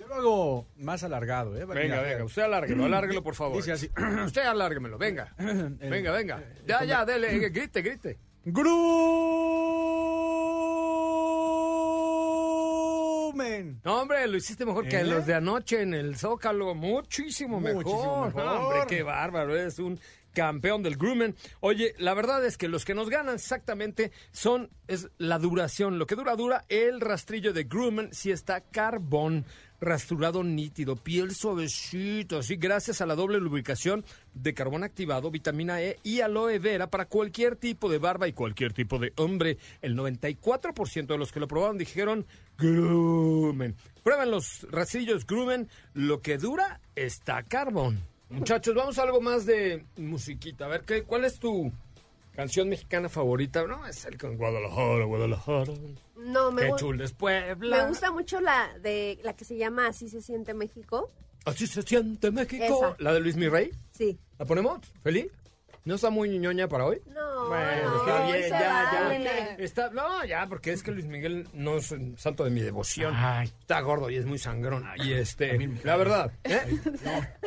Yo lo hago más alargado, ¿eh? Venga, venga, usted alárguelo, alárguelo, por favor. Dice así. [clears throat] Usted alárguemelo, venga. [clears throat] Venga, venga. Ya, ya, dele, eh, grite, grite. Grumen. No, hombre, lo hiciste mejor que ¿Eh? los de anoche en el Zócalo. Muchísimo mejor. Muchísimo mejor. No, hombre, qué bárbaro. Es un campeón del Grumman. Oye, la verdad es que los que nos ganan exactamente son es la duración. Lo que dura, dura. El rastrillo de Grumman si está carbón. Rasturado nítido, piel suavecito, así gracias a la doble lubricación de carbón activado, vitamina E y aloe vera para cualquier tipo de barba y cualquier tipo de hombre. El 94% de los que lo probaron dijeron Grumman. Prueben los rastrillos Grumman, lo que dura está carbón. Muchachos, vamos a algo más de musiquita. A ver, ¿qué, ¿cuál es tu canción mexicana favorita? No, es el con Guadalajara, Guadalajara. No, me, Qué chula es Puebla. me gusta mucho la de la que se llama Así se siente México. Así se siente México. Esa. La de Luis Mirrey. Sí. ¿La ponemos? ¿Feliz? ¿No está muy ñoña para hoy? No, Bueno, no, está bien, ya, vale. ya. Está, no, ya, porque es que Luis Miguel no es un santo de mi devoción. Está gordo y es muy sangrón. Y este, la verdad. ¿eh?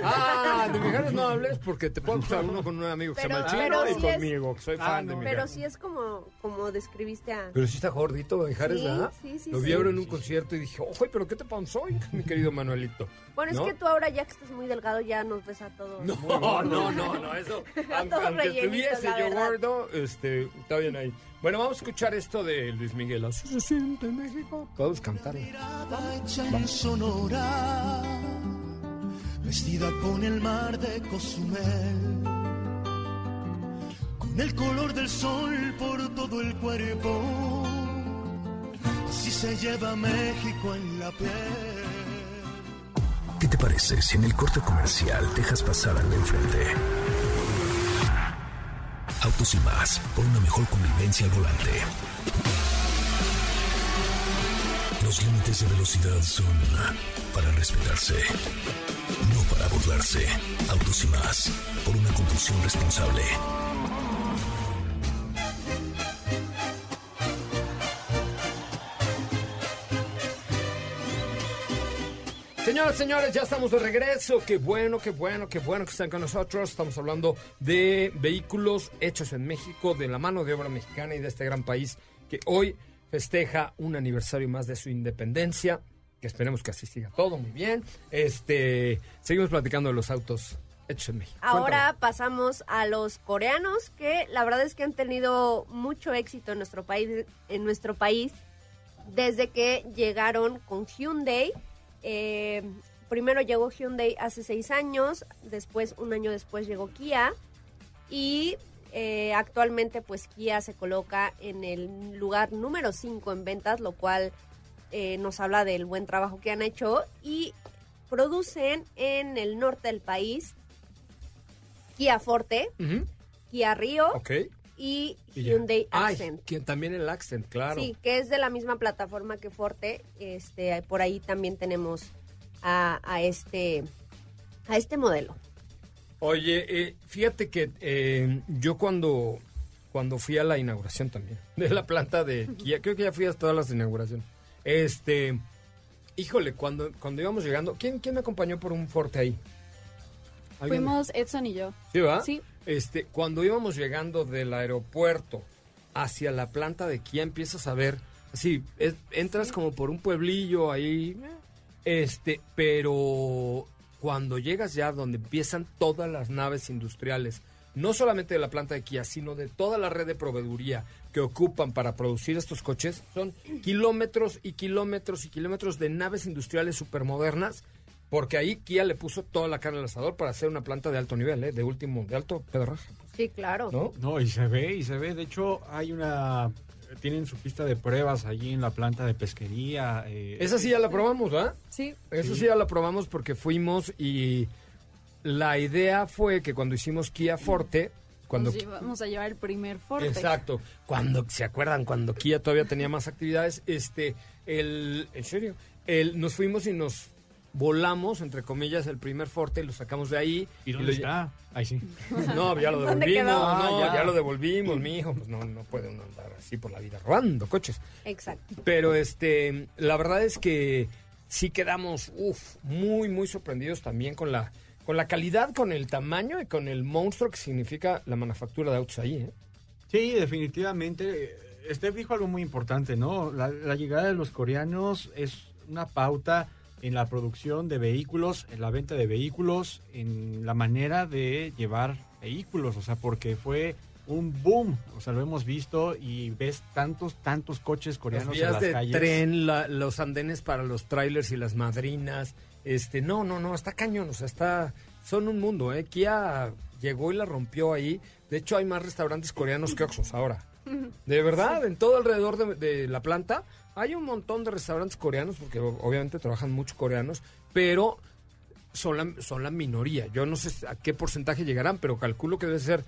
Ah, de Mijares no hables porque te puedo acusar uno con un amigo que Pero- se llama Chino y es- conmigo, que soy Ah, fan de no. Mijares. Pero sí es como, como describiste a... Pero sí está gordito, Mijares, Sí, ¿verdad? sí, sí, Lo vi sí. ahora en un concierto y dije, ojo, pero ¿qué te pasó, mi querido Manuelito? Bueno, ¿No? es que tú ahora ya que estás muy delgado ya nos ves a todos. No, no, no, no, eso. [laughs] Aunque estuviese yo verdad. Este, está bien ahí. Bueno, vamos a escuchar esto de Luis Miguel. Así se siente México. Podemos cantarlo. hecha en Sonora, vestida con el mar de Cozumel, con el color del sol por todo el cuerpo, así se lleva México en la piel. ¿Qué te parece si en el corte comercial dejas pasar al de enfrente? Autos y más, por una mejor convivencia al volante. Los límites de velocidad son para respetarse, no para burlarse. Autos y más, por una conducción responsable. Señoras, señores, ya estamos de regreso. Qué bueno, qué bueno, qué bueno que están con nosotros. Estamos hablando de vehículos hechos en México, de la mano de obra mexicana y de este gran país que hoy festeja un aniversario más de su independencia. Que esperemos que así siga todo muy bien. Este, seguimos platicando de los autos hechos en México. Ahora pasamos a los coreanos que la verdad es que han tenido mucho éxito en nuestro país, en nuestro país desde que llegaron con Hyundai. Eh, primero llegó Hyundai hace seis años, después un año después llegó Kia y eh, actualmente pues Kia se coloca en el lugar número 5 en ventas, lo cual eh, nos habla del buen trabajo que han hecho y producen en el norte del país Kia Forte, Kia Rio Ok. Y. Hyundai Ay, Accent. que también el Accent, claro. Sí, que es de la misma plataforma que Forte. Este, por ahí también tenemos a, a este a este modelo. Oye, eh, fíjate que eh, yo cuando, cuando fui a la inauguración también [laughs] de la planta de Kia, creo que ya fui a todas las inauguraciones. Este, híjole, cuando, cuando íbamos llegando, ¿quién, ¿quién me acompañó por un forte ahí? ¿Alguien? Fuimos Edson y yo. ¿Sí, va? Sí. Este, cuando íbamos llegando del aeropuerto hacia la planta de Kia, empiezas a ver, así, es- entras como por un pueblillo ahí, este, pero cuando llegas ya donde empiezan todas las naves industriales, no solamente de la planta de Kia, sino de toda la red de proveeduría que ocupan para producir estos coches, son [clears throat] kilómetros y kilómetros y kilómetros de naves industriales supermodernas Porque ahí Kia le puso toda la carne al asador para hacer una planta de alto nivel, ¿eh? de último, de alto pedorraje. Sí, claro. ¿No? No, y se ve, y se ve. De hecho, hay una. Tienen su pista de pruebas allí en la planta de pesquería. eh, Esa sí ya la probamos, ¿verdad? Sí. Eso sí ya la probamos porque fuimos y la idea fue que cuando hicimos Kia Forte, cuando... Nos vamos a llevar el primer Forte. Exacto. Cuando, ¿se acuerdan? Cuando Kia todavía tenía más actividades, este, el, en serio, el, nos fuimos y nos volamos, entre comillas, el primer Forte y lo sacamos de ahí. ¿Y dónde lo- está? Ahí sí. [laughs] No, ya lo [laughs] ¿Dónde devolvimos, quedó? no, Ah, ya. ya. lo devolvimos, mi hijo, pues no, no puede uno andar así por la vida robando coches. Exacto. Pero este, la verdad es que sí quedamos, uf, muy, muy sorprendidos también con la, con la calidad, con el tamaño y con el monstruo que significa la manufactura de autos ahí, ¿eh? Sí, definitivamente. Steph dijo algo muy importante, ¿no? La, la llegada de los coreanos es una pauta en la producción de vehículos, en la venta de vehículos, en la manera de llevar vehículos, o sea, porque fue un boom, o sea, lo hemos visto y ves tantos, tantos coches coreanos en vías las de calles. tren, la- los andenes para los trailers y las madrinas. Este, no, no, no, está cañón, o sea, está, son un mundo, ¿eh? Kia llegó y la rompió ahí. De hecho, hay más restaurantes coreanos que Oxxos ahora. [laughs] De verdad, en todo alrededor de, de la planta hay un montón de restaurantes coreanos, porque obviamente trabajan muchos coreanos, pero son la, son la minoría. Yo no sé a qué porcentaje llegarán, pero calculo que debe ser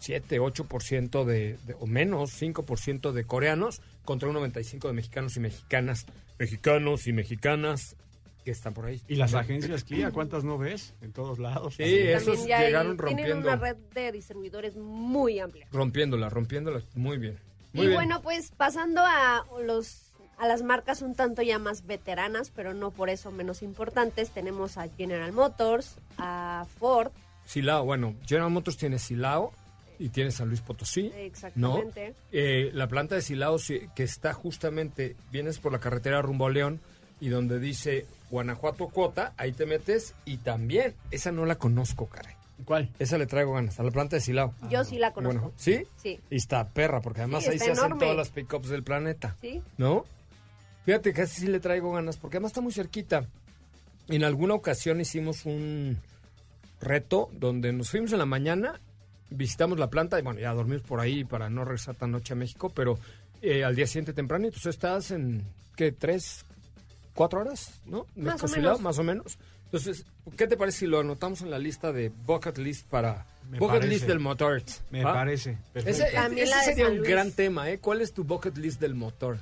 7, 8% de, de- o menos, 5% de coreanos contra un 95% de mexicanos y mexicanas, mexicanos y mexicanas que están por ahí. Y las agencias Kia, ¿cuántas no ves? En todos lados. Sí, esos llegaron tienen rompiendo, una red de distribuidores muy amplia. rompiéndola, rompiéndola muy bien. Muy y bien. bueno, pues pasando a los a las marcas un tanto ya más veteranas, pero no por eso menos importantes, tenemos a General Motors, a Ford, Silao, bueno, General Motors tiene Silao y tiene San Luis Potosí. exactamente. ¿no? Eh, la planta de Silao que está justamente, vienes por la carretera rumbo a León y donde dice Guanajuato Cuota, ahí te metes y también, esa no la conozco, caray. ¿Cuál? Esa le traigo ganas, a la planta de Silao. Yo sí la conozco. Bueno, ¿Sí? Sí. Y está perra, porque además Sí, ahí se hacen todas las pickups del planeta. Sí. ¿No? Fíjate que así sí le traigo ganas, porque además está muy cerquita. En alguna ocasión hicimos un reto donde nos fuimos en la mañana, visitamos la planta y bueno, ya dormimos por ahí para no regresar tan noche a México, pero eh, al día siguiente temprano, entonces estás en, ¿qué? ¿Tres, cuatro horas? ¿No? Más o menos. Más o menos. Entonces, ¿qué te parece si lo anotamos en la lista de bucket list para... Me bucket parece. list del motor. Me ¿va? parece. Ese. También ese sería un gran tema, ¿eh? ¿Cuál es tu bucket list del motor?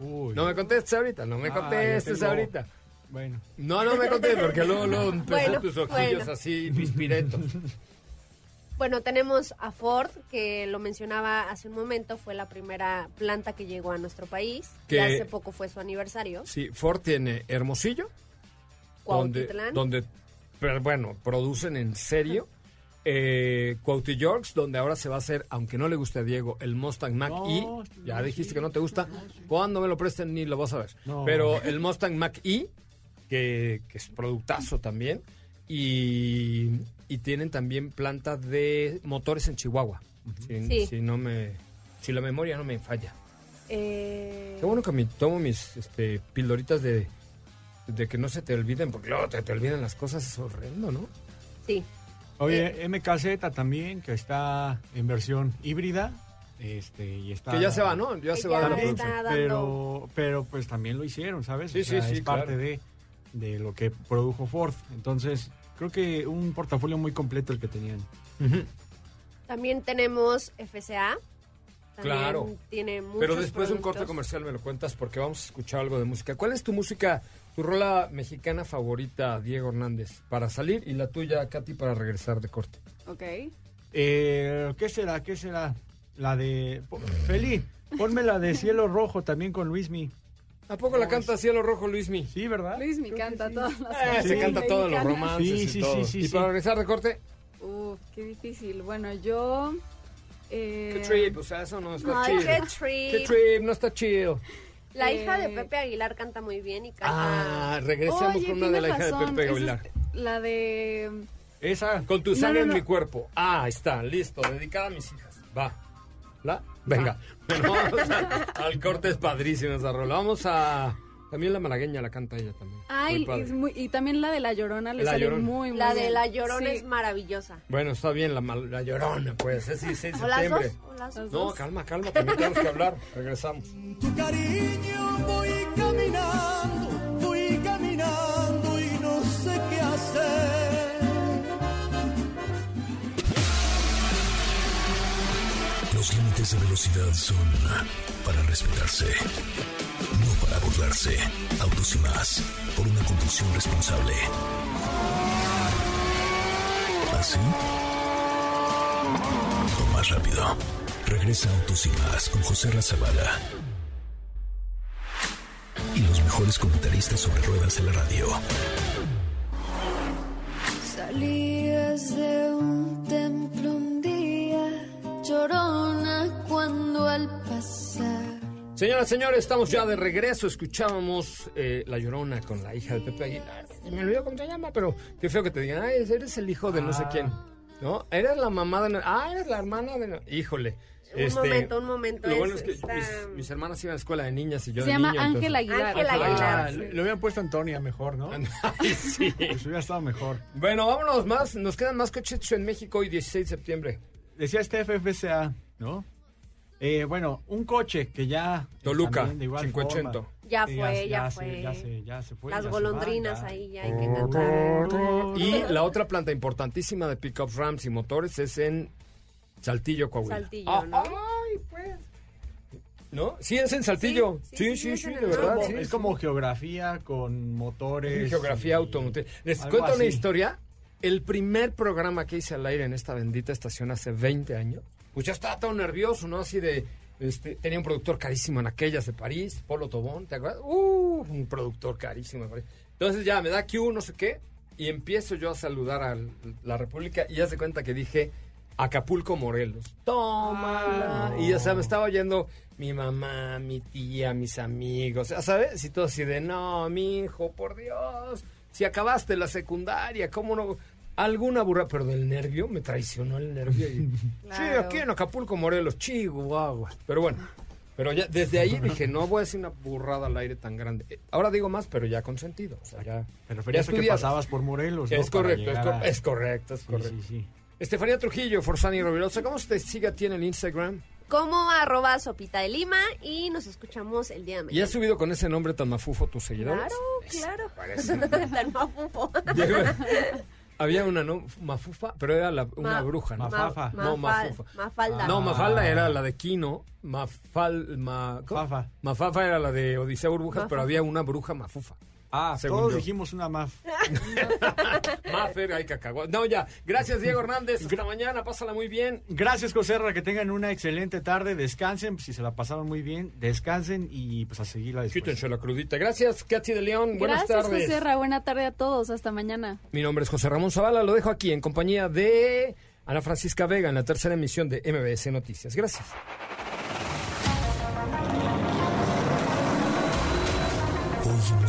Uy. No me contestes ahorita, no me Ah, contestes tengo- ahorita. Bueno. No, no me contestes, porque luego, luego [laughs] empezó Bueno, tus ojillos bueno. así, pispiretos. [laughs] Bueno, tenemos a Ford, que lo mencionaba hace un momento, fue la primera planta que llegó a nuestro país. Que- Y hace poco fue su aniversario. Sí, Ford tiene Hermosillo, Cuautitlán. donde, pero bueno, producen en serio. Eh, Cuauhtémoc, donde ahora se va a hacer, aunque no le guste a Diego, el Mustang Mach No, E. Ya no, dijiste sí, que no te gusta. Cuando me lo presten ni lo vas a ver. No. Pero el Mustang Mach E, que, que es productazo también. Y, y tienen también planta de motores en Chihuahua. Si, Sí. si no me, si la memoria no me falla. Eh, Qué bueno que me tomo mis este, pildoritas de, de que no se te olviden, porque luego te, te olvidan las cosas, es horrendo, ¿no? Sí. Oye, MKZ también, que está en versión híbrida. Este, y está, Que ya se va, ¿no? Ya se va de la Ya producción. está dando- Pero, pero pues también lo hicieron, ¿sabes? Sí, O sea, sí, sí, Es parte claro. de, de lo que produjo Ford. Entonces, creo que un portafolio muy completo el que tenían. También tenemos FCA. También Claro. Tiene muchos Pero después de un corte comercial me lo cuentas porque vamos a escuchar algo de música. ¿Cuál es tu música, tu rola mexicana favorita, Diego Hernández, para salir y la tuya, Katy, para regresar de corte? Ok. Eh, ¿Qué será? ¿Qué será? La de... Feli, ponme la de Cielo Rojo también con Luismi. ¿A poco la canta Cielo Rojo Luismi? Sí, ¿verdad? Luis me canta todas las Eh, se canciones canta todos los romances Sí, y sí, todo. sí, sí, ¿Y sí. para regresar de corte? Uf, qué difícil. Bueno, yo... eh, ¿Qué trip? O sea, eso no está chido. qué ¿Qué trip. trip? No está chido. La hija de Pepe Aguilar canta muy bien y canta... Ah, regresemos Oye, con una de la hija de Pepe Aguilar. es La de... Esa. Con tu No, sangre no, en mi cuerpo. Ah, está, listo. Dedicada a mis hijas. Va. ¿La? Venga. Bueno, vamos a- al corte es padrísima esa rola. Vamos a También la malagueña la canta ella también. Ay, Muy padre. es muy- y también la de La Llorona le La sale Llorona. muy, muy La de. La Llorona Sí. es maravillosa. Bueno, está bien, la, llorona, pues, es 16 de ¿O las septiembre. dos? ¿O las No, calma, calma, también tenemos que hablar. Regresamos. Tu cariño voy caminando, voy caminando y no sé qué hacer. Los límites de velocidad son para respetarse, burlarse. Autos y más, por una conducción responsable. ¿Así? O más rápido. Regresa Autos y más con José Razabala. Y los mejores comentaristas sobre ruedas de la radio. Salías de un templo un día, llorona cuando al pasar. Señoras, señores, estamos ya de regreso. Escuchábamos eh, La Llorona con la hija de Pepe Aguilar. Me olvidó cómo se llama, pero qué feo que te digan, ay, eres el hijo de no sé Ah. quién. ¿No? Eres la mamá de... Ah, eres la hermana de... Híjole. Un momento, un momento. Lo bueno es- es que está- mis, mis hermanas iban a la escuela de niñas y yo Se de llama niño, Ángel entonces- Aguilar. Ángel Aguilar. Ah, le, le hubieran puesto Antonia mejor, ¿no? [laughs] Ay, sí. [laughs] Pues hubiera estado mejor. Bueno, vámonos más. Nos quedan más coches en México hoy, 16 de septiembre. Decía este FFCA, ¿no? Eh, bueno, un coche que ya... eh, Toluca, igual 580. forma, Ya eh, fue, ya fue. ya se, ya se fue. Las ya se golondrinas va, ahí ya hay que cantar. Y la otra planta importantísima de pickups, Rams y motores es en Saltillo, Coahuila. Saltillo, ¿no? Ay, pues. ¿No? Sí, es en Saltillo. Sí, Sí, sí, sí, sí, sí, es en de verdad. Como- sí, es sí. como geografía con motores. geografía automotriz. Les cuento una historia. El primer programa que hice al aire en esta bendita estación hace 20 años, pues ya estaba todo nervioso, ¿no? Así de, este, tenía un productor carísimo en aquellas de París, Polo Tobón, ¿te acuerdas? Uh, un productor carísimo de París. Entonces ya me da Q, no sé qué, y empiezo yo a saludar a la República y ya se cuenta que dije Acapulco, Morelos. Tómala. Ah, Y ya sabes, estaba oyendo mi mamá, mi tía, mis amigos, ya sabes, y todo así de, no, mi hijo, por Dios, si acabaste la secundaria, ¿cómo no? Alguna burra, pero del nervio, me traicionó el nervio. Y, [laughs] Sí, aquí en Acapulco, Morelos, Chihuahua. Pero bueno, pero ya desde ahí dije, no voy a decir una burrada al aire tan grande. Eh, Ahora digo más, pero ya con sentido. O sea, ya, Te referías a que pasabas por Morelos, ¿no? Es correcto, es, llegar cor- a- es correcto, es Sí, correcto. sí, sí. Estefanía Trujillo, Forzani Rovirosa, ¿cómo se te sigue a ti en el Instagram? Como arroba sopita de lima y nos escuchamos el día de ¿Y mañana. has subido con ese nombre tan mafufo tus seguidores? Claro, claro. parece. [laughs] Tan mafufo. [laughs] Había una no, mafufa, pero era la- una Ma- bruja, ¿no? Mafafa. No, mafufa. Mafalda. No, Ah. Mafalda era la de Kino, Mafal, ma. Mafafa. Mafafa era la de Odisea Burbujas, pero había una bruja mafufa. Ah, Según todos yo. dijimos una más. [laughs] Mafer, hay cacagua. No, ya. Gracias, Diego Hernández. Hasta mañana. Pásala muy bien. Gracias, Joserra, que tengan una excelente tarde, descansen, si se la pasaron muy bien, descansen y pues a seguirla después. Quítense la crudita. Gracias, Katy de León. Buenas Gracias, tardes. José Ra. Buena tarde a todos. Hasta mañana. Mi nombre es José Ramón Zavala. Lo dejo aquí en compañía de Ana Francisca Vega en la tercera emisión de MBS Noticias. Gracias. Hoy ti el